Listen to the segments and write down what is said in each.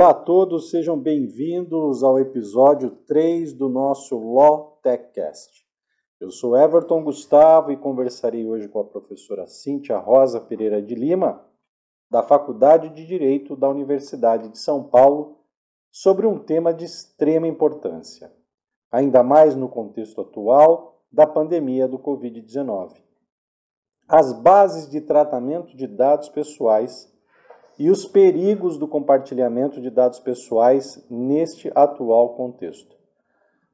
Olá a todos, sejam bem-vindos ao episódio 3 do nosso Law TechCast. Eu sou Everton Gustavo e conversarei hoje com a professora Cíntia Rosa Pereira de Lima, da Faculdade de Direito da Universidade de São Paulo, sobre um tema de extrema importância, ainda mais no contexto atual da pandemia do Covid-19. As bases de tratamento de dados pessoais e os perigos do compartilhamento de dados pessoais neste atual contexto.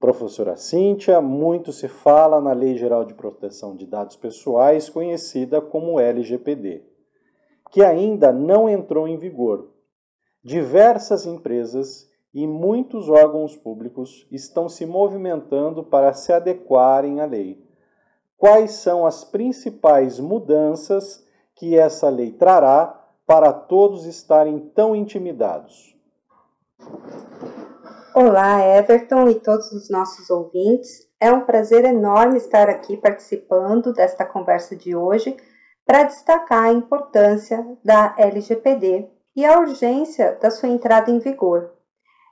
Professora Cíntia, muito se fala na Lei Geral de Proteção de Dados Pessoais, conhecida como LGPD, que ainda não entrou em vigor. Diversas empresas e muitos órgãos públicos estão se movimentando para se adequarem à lei. Quais são as principais mudanças que essa lei trará para todos estarem tão intimidados. Olá, Everton e todos os nossos ouvintes. É um prazer enorme estar aqui participando desta conversa de hoje para destacar a importância da LGPD e a urgência da sua entrada em vigor.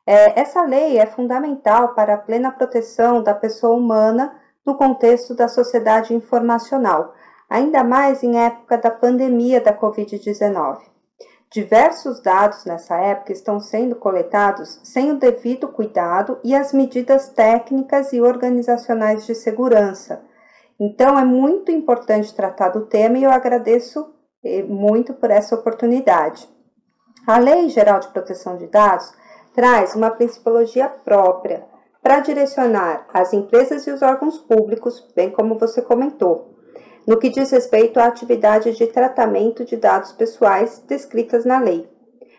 É, essa lei é fundamental para a plena proteção da pessoa humana no contexto da sociedade informacional, ainda mais em época da pandemia da Covid-19. Diversos dados nessa época estão sendo coletados sem o devido cuidado e as medidas técnicas e organizacionais de segurança. Então, é muito importante tratar do tema e eu agradeço eh, muito por essa oportunidade. A Lei Geral de Proteção de Dados traz uma principologia própria para direcionar as empresas e os órgãos públicos, bem como você comentou, no que diz respeito à atividade de tratamento de dados pessoais descritas na lei.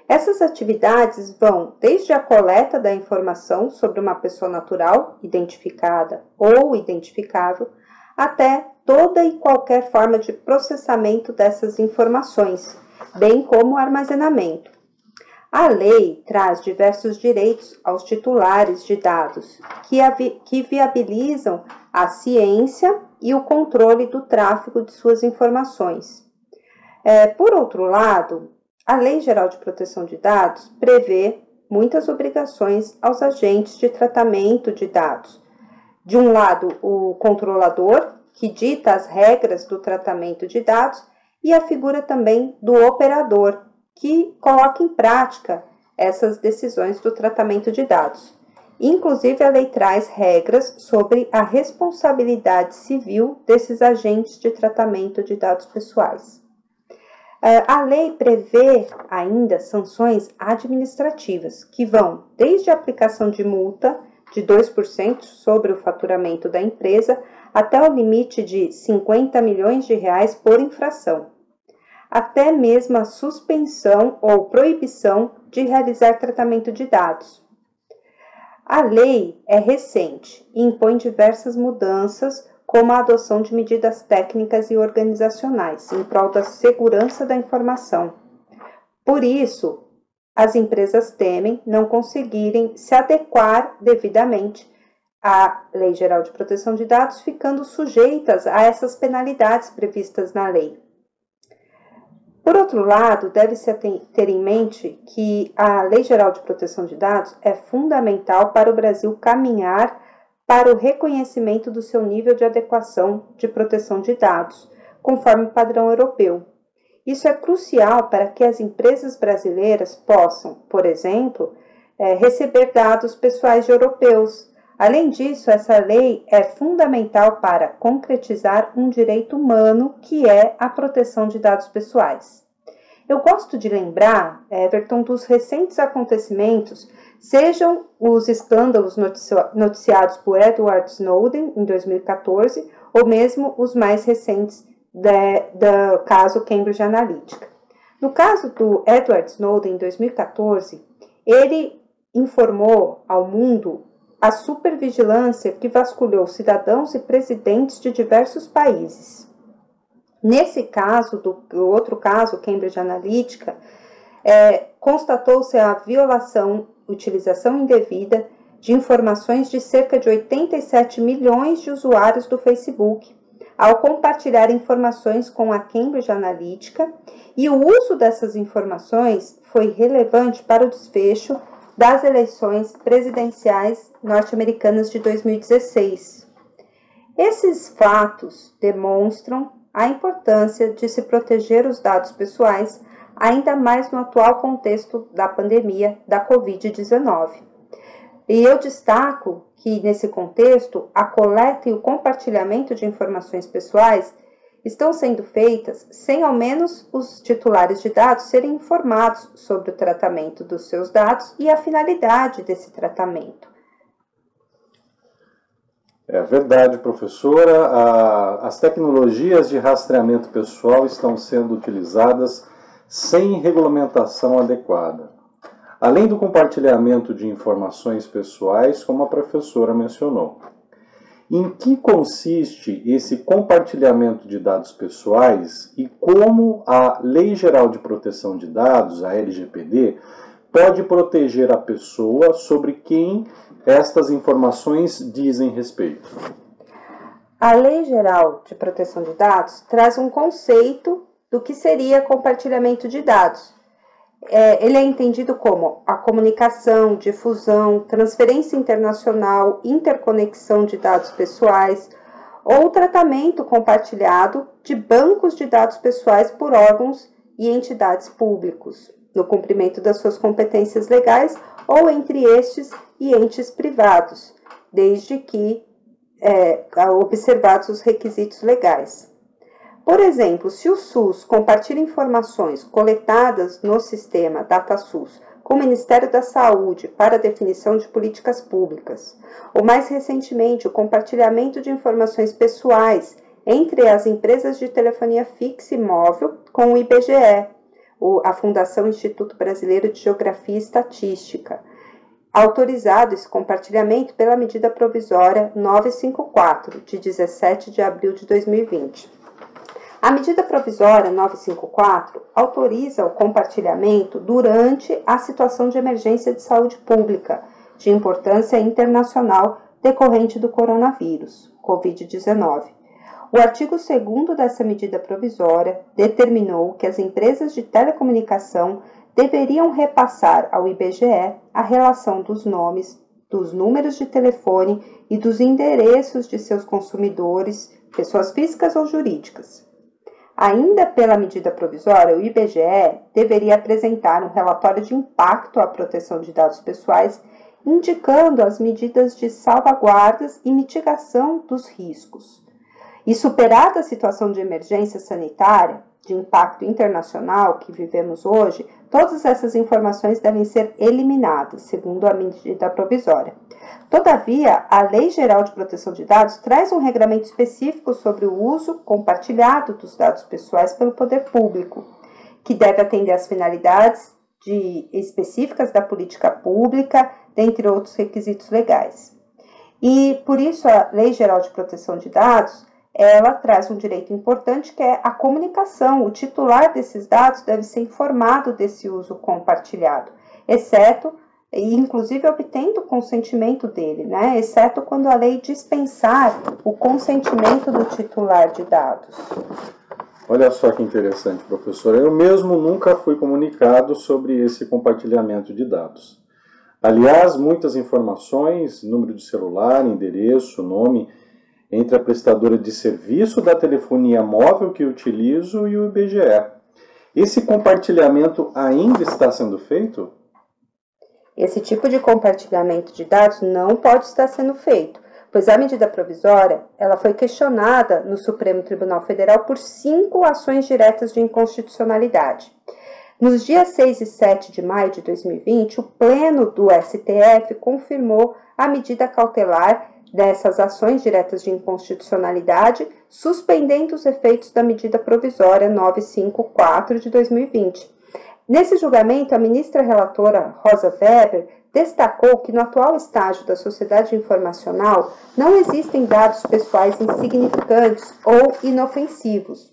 Essas atividades vão desde a coleta da informação sobre uma pessoa natural, identificada ou identificável, até toda e qualquer forma de processamento dessas informações, bem como armazenamento. A lei traz diversos direitos aos titulares de dados que, que viabilizam a ciência e o controle do tráfego de suas informações. É, por outro lado, a Lei Geral de Proteção de Dados prevê muitas obrigações aos agentes de tratamento de dados. De um lado, o controlador, que dita as regras do tratamento de dados, e a figura também do operador, que coloca em prática essas decisões do tratamento de dados. Inclusive, a lei traz regras sobre a responsabilidade civil desses agentes de tratamento de dados pessoais. É, a lei prevê ainda sanções administrativas, que vão desde a aplicação de multa de 2% sobre o faturamento da empresa até o limite de 50 milhões de reais por infração, até mesmo a suspensão ou proibição de realizar tratamento de dados, a lei é recente e impõe diversas mudanças, como a adoção de medidas técnicas e organizacionais em prol da segurança da informação. Por isso, as empresas temem não conseguirem se adequar devidamente à Lei Geral de Proteção de Dados, ficando sujeitas a essas penalidades previstas na lei. Por outro lado, deve-se ter em mente que a Lei Geral de Proteção de Dados é fundamental para o Brasil caminhar para o reconhecimento do seu nível de adequação de proteção de dados, conforme o padrão europeu. Isso é crucial para que as empresas brasileiras possam, por exemplo, é, receber dados pessoais de europeus. Além disso, essa lei é fundamental para concretizar um direito humano que é a proteção de dados pessoais. Eu gosto de lembrar, Everton, dos recentes acontecimentos, sejam os escândalos noticiados por Edward Snowden em 2014, ou mesmo os mais recentes do caso Cambridge Analytica. No caso do Edward Snowden em 2014, ele informou ao mundo a supervigilância que vasculhou cidadãos e presidentes de diversos países. Nesse caso, do outro caso, Cambridge Analytica, é, constatou-se a violação, utilização indevida de informações de cerca de 87 milhões de usuários do Facebook, ao compartilhar informações com a Cambridge Analytica, e o uso dessas informações foi relevante para o desfecho das eleições presidenciais norte-americanas de 2016. Esses fatos demonstram a importância de se proteger os dados pessoais, ainda mais no atual contexto da pandemia da Covid-19. E eu destaco que, nesse contexto, a coleta e o compartilhamento de informações pessoais estão sendo feitas sem ao menos os titulares de dados serem informados sobre o tratamento dos seus dados e a finalidade desse tratamento. É verdade, professora. as tecnologias de rastreamento pessoal estão sendo utilizadas sem regulamentação adequada além do compartilhamento de informações pessoais, como a professora mencionou. Em que consiste esse compartilhamento de dados pessoais e como a Lei Geral de Proteção de Dados, a LGPD, pode proteger a pessoa sobre quem estas informações dizem respeito? A Lei Geral de Proteção de Dados traz um conceito do que seria compartilhamento de dados, é, ele é entendido como a comunicação, difusão, transferência internacional, interconexão de dados pessoais ou tratamento compartilhado de bancos de dados pessoais por órgãos e entidades públicos, no cumprimento das suas competências legais ou entre estes e entes privados, desde que é, observados os requisitos legais. Por exemplo, se o SUS compartilha informações coletadas no sistema DataSUS com o Ministério da Saúde para definição de políticas públicas, ou mais recentemente o compartilhamento de informações pessoais entre as empresas de telefonia fixa e móvel com o IBGE, a Fundação Instituto Brasileiro de Geografia e Estatística, autorizado esse compartilhamento pela medida provisória 954, de 17 de abril de 2020. A medida provisória 954 autoriza o compartilhamento durante a situação de emergência de saúde pública de importância internacional decorrente do coronavírus, Covid-19. O artigo 2 dessa medida provisória determinou que as empresas de telecomunicação deveriam repassar ao IBGE a relação dos nomes, dos números de telefone e dos endereços de seus consumidores, pessoas físicas ou jurídicas. Ainda pela medida provisória, o IBGE deveria apresentar um relatório de impacto à proteção de dados pessoais, indicando as medidas de salvaguardas e mitigação dos riscos. E superada a situação de emergência sanitária, de impacto internacional que vivemos hoje, todas essas informações devem ser eliminadas, segundo a medida provisória. Todavia, a Lei Geral de Proteção de Dados traz um regramento específico sobre o uso compartilhado dos dados pessoais pelo poder público, que deve atender às finalidades de, específicas da política pública, dentre outros requisitos legais. E por isso a Lei Geral de Proteção de Dados ela traz um direito importante que é a comunicação. O titular desses dados deve ser informado desse uso compartilhado, exceto inclusive obtendo o consentimento dele, né? exceto quando a lei dispensar o consentimento do titular de dados. Olha só que interessante, professora. Eu mesmo nunca fui comunicado sobre esse compartilhamento de dados. Aliás, muitas informações, número de celular, endereço, nome, entre a prestadora de serviço da telefonia móvel que utilizo e o IBGE. Esse compartilhamento ainda está sendo feito? Esse tipo de compartilhamento de dados não pode estar sendo feito, pois a medida provisória ela foi questionada no Supremo Tribunal Federal por cinco ações diretas de inconstitucionalidade. Nos dias 6 e 7 de maio de 2020, o Pleno do STF confirmou a medida cautelar dessas ações diretas de inconstitucionalidade, suspendendo os efeitos da medida provisória 954 de 2020 Nesse julgamento, a ministra relatora Rosa Weber destacou que no atual estágio da sociedade informacional não existem dados pessoais insignificantes ou inofensivos.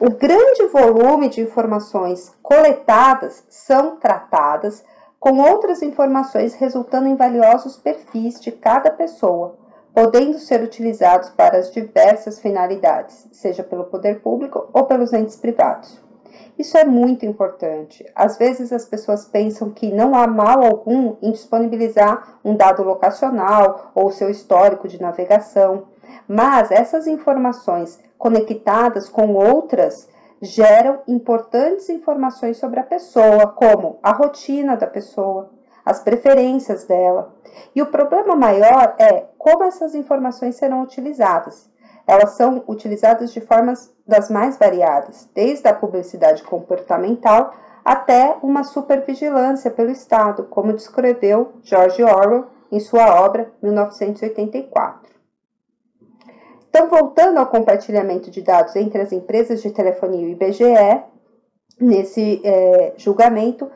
O grande volume de informações coletadas são tratadas com outras informações resultando em valiosos perfis de cada pessoa, podendo ser utilizados para as diversas finalidades, seja pelo poder público ou pelos entes privados. Isso é muito importante. Às vezes as pessoas pensam que não há mal algum em disponibilizar um dado locacional ou seu histórico de navegação, mas essas informações conectadas com outras geram importantes informações sobre a pessoa, como a rotina da pessoa, as preferências dela. E o problema maior é como essas informações serão utilizadas. Elas são utilizadas de formas das mais variadas, desde a publicidade comportamental até uma supervigilância pelo Estado, como descreveu George Orwell em sua obra 1984. Então, voltando ao compartilhamento de dados entre as empresas de telefonia e o IBGE, nesse é, julgamento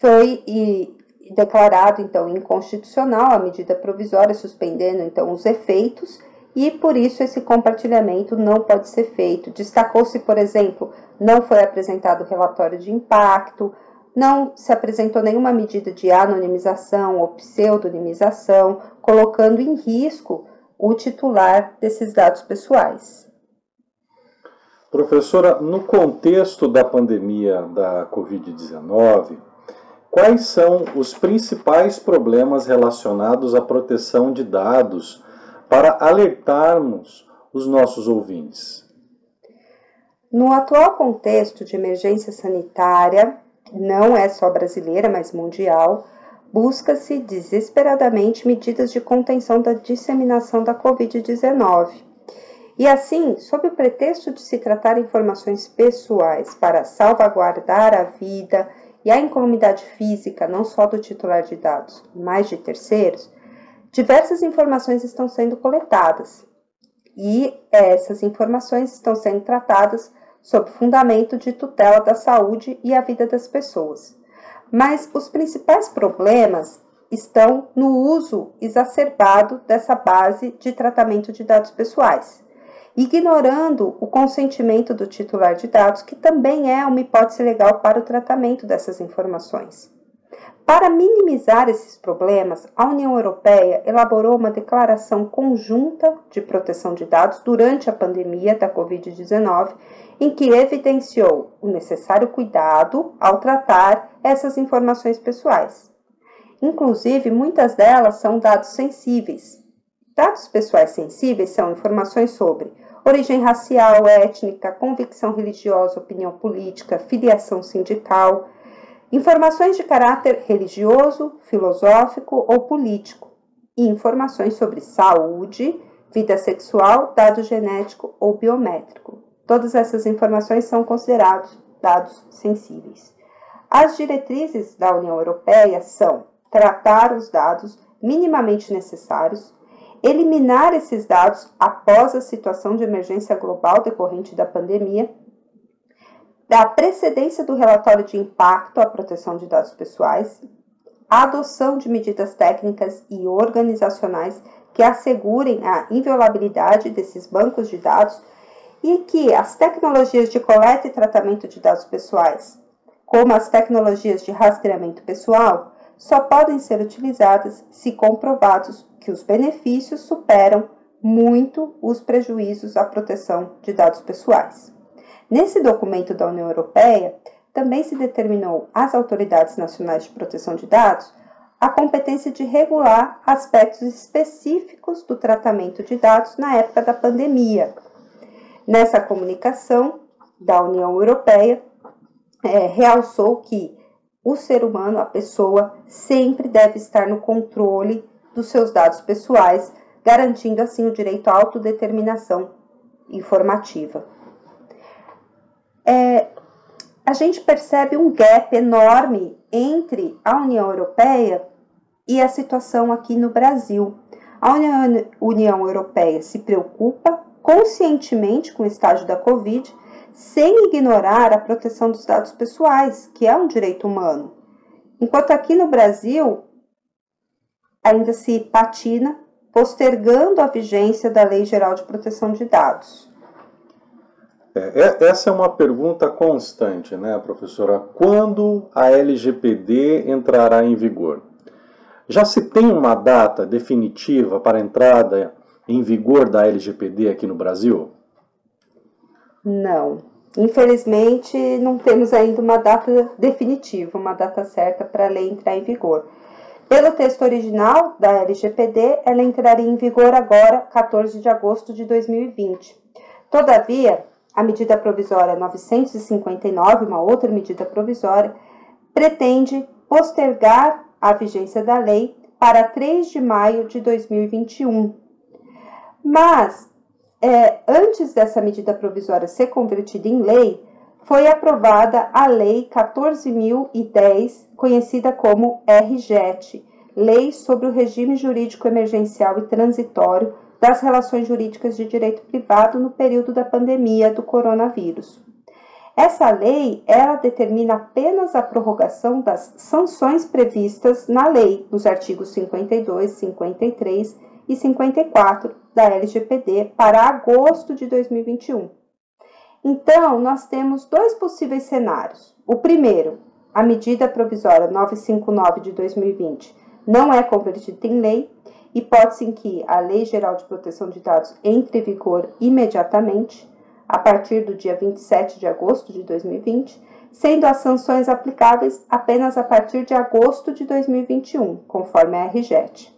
foi e, declarado então inconstitucional a medida provisória, suspendendo então os efeitos e por isso esse compartilhamento não pode ser feito. Destacou-se, por exemplo, não foi apresentado relatório de impacto, não se apresentou nenhuma medida de anonimização ou pseudonimização, colocando em risco o titular desses dados pessoais. Professora, no contexto da pandemia da Covid-19, quais são os principais problemas relacionados à proteção de dados para alertarmos os nossos ouvintes? No atual contexto de emergência sanitária, não é só brasileira, mas mundial, busca-se desesperadamente medidas de contenção da disseminação da Covid-19. E assim, sob o pretexto de se tratar informações pessoais para salvaguardar a vida e a incolumidade física não só do titular de dados, mas de terceiros, diversas informações estão sendo coletadas e essas informações estão sendo tratadas sob fundamento de tutela da saúde e a vida das pessoas. Mas os principais problemas estão no uso exacerbado dessa base de tratamento de dados pessoais, ignorando o consentimento do titular de dados, que também é uma hipótese legal para o tratamento dessas informações. Para minimizar esses problemas, a União Europeia elaborou uma declaração conjunta de proteção de dados durante a pandemia da Covid-19, em que evidenciou o necessário cuidado ao tratar essas informações pessoais. Inclusive, muitas delas são dados sensíveis. Dados pessoais sensíveis são informações sobre origem racial, étnica, convicção religiosa, opinião política, filiação sindical informações de caráter religioso, filosófico ou político, e informações sobre saúde, vida sexual, dado genético ou biométrico. Todas essas informações são considerados dados sensíveis. As diretrizes da União Europeia são tratar os dados minimamente necessários, eliminar esses dados após a situação de emergência global decorrente da pandemia da precedência do relatório de impacto à proteção de dados pessoais, a adoção de medidas técnicas e organizacionais que assegurem a inviolabilidade desses bancos de dados e que as tecnologias de coleta e tratamento de dados pessoais, como as tecnologias de rastreamento pessoal, só podem ser utilizadas se comprovados que os benefícios superam muito os prejuízos à proteção de dados pessoais. Nesse documento da União Europeia, também se determinou às autoridades nacionais de proteção de dados a competência de regular aspectos específicos do tratamento de dados na época da pandemia. Nessa comunicação da União Europeia, é, realçou que o ser humano, a pessoa, sempre deve estar no controle dos seus dados pessoais, garantindo assim o direito à autodeterminação informativa é, a gente percebe um gap enorme entre a União Europeia e a situação aqui no Brasil. A União, União Europeia se preocupa conscientemente com o estágio da Covid, sem ignorar a proteção dos dados pessoais, que é um direito humano. Enquanto aqui no Brasil ainda se patina, postergando a vigência da Lei Geral de Proteção de Dados. É, é, essa é uma pergunta constante, né, professora? Quando a LGPD entrará em vigor? Já se tem uma data definitiva para a entrada em vigor da LGPD aqui no Brasil? Não. Infelizmente, não temos ainda uma data definitiva, uma data certa para a lei entrar em vigor. Pelo texto original da LGPD, ela entraria em vigor agora, 14 de agosto de 2020. Todavia, a medida provisória 959, uma outra medida provisória, pretende postergar a vigência da lei para 3 de maio de 2021. Mas, é, antes dessa medida provisória ser convertida em lei, foi aprovada a Lei 14.010, conhecida como RJET, Lei sobre o Regime Jurídico Emergencial e Transitório das Relações Jurídicas de Direito Privado no período da pandemia do coronavírus. Essa lei, ela determina apenas a prorrogação das sanções previstas na lei, nos artigos 52, 53 e 54 da LGPD para agosto de 2021. Então, nós temos dois possíveis cenários. O primeiro, a medida provisória 959 de 2020 não é convertida em lei, hipótese em que a Lei Geral de Proteção de Dados entre em vigor imediatamente, a partir do dia 27 de agosto de 2020, sendo as sanções aplicáveis apenas a partir de agosto de 2021, conforme a RJET.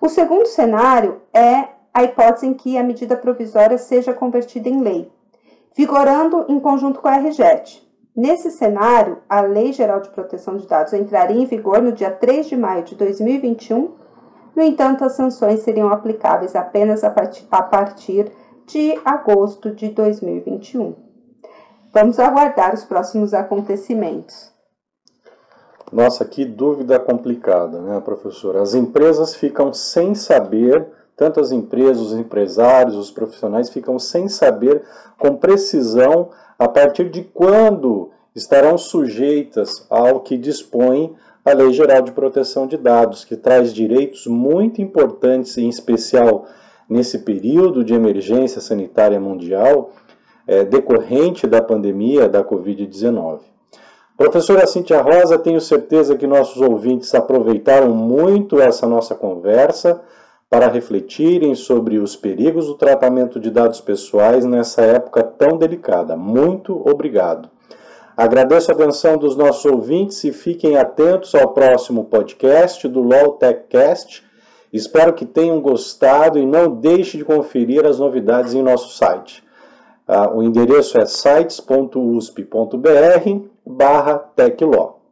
O segundo cenário é a hipótese em que a medida provisória seja convertida em lei, vigorando em conjunto com a RJET. Nesse cenário, a Lei Geral de Proteção de Dados entraria em vigor no dia 3 de maio de 2021. No entanto, as sanções seriam aplicáveis apenas a partir de agosto de 2021. Vamos aguardar os próximos acontecimentos. Nossa, que dúvida complicada, né, professora? As empresas ficam sem saber, tanto as empresas, os empresários, os profissionais ficam sem saber com precisão a partir de quando estarão sujeitas ao que dispõe a Lei Geral de Proteção de Dados, que traz direitos muito importantes, em especial nesse período de emergência sanitária mundial é, decorrente da pandemia da Covid-19. Professora Cintia Rosa, tenho certeza que nossos ouvintes aproveitaram muito essa nossa conversa para refletirem sobre os perigos do tratamento de dados pessoais nessa época tão delicada. Muito obrigado. Agradeço a atenção dos nossos ouvintes e fiquem atentos ao próximo podcast do LOL TechCast Espero que tenham gostado e não deixe de conferir as novidades em nosso site. Uh, o endereço é sites.usp.br barra Teclaw.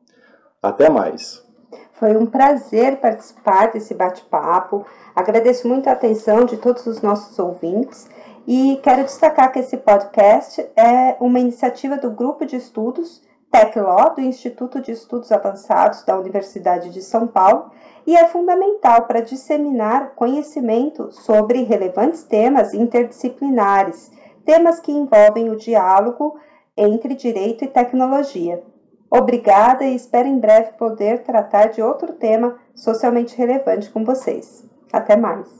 Até mais. Foi um prazer participar desse bate-papo. Agradeço muito a atenção de todos os nossos ouvintes e quero destacar que esse podcast é uma iniciativa do Grupo de Estudos TecLaw do Instituto de Estudos Avançados da Universidade de São Paulo e é fundamental para disseminar conhecimento sobre relevantes temas interdisciplinares, temas que envolvem o diálogo entre direito e tecnologia. Obrigada e espero em breve poder tratar de outro tema socialmente relevante com vocês. Até mais!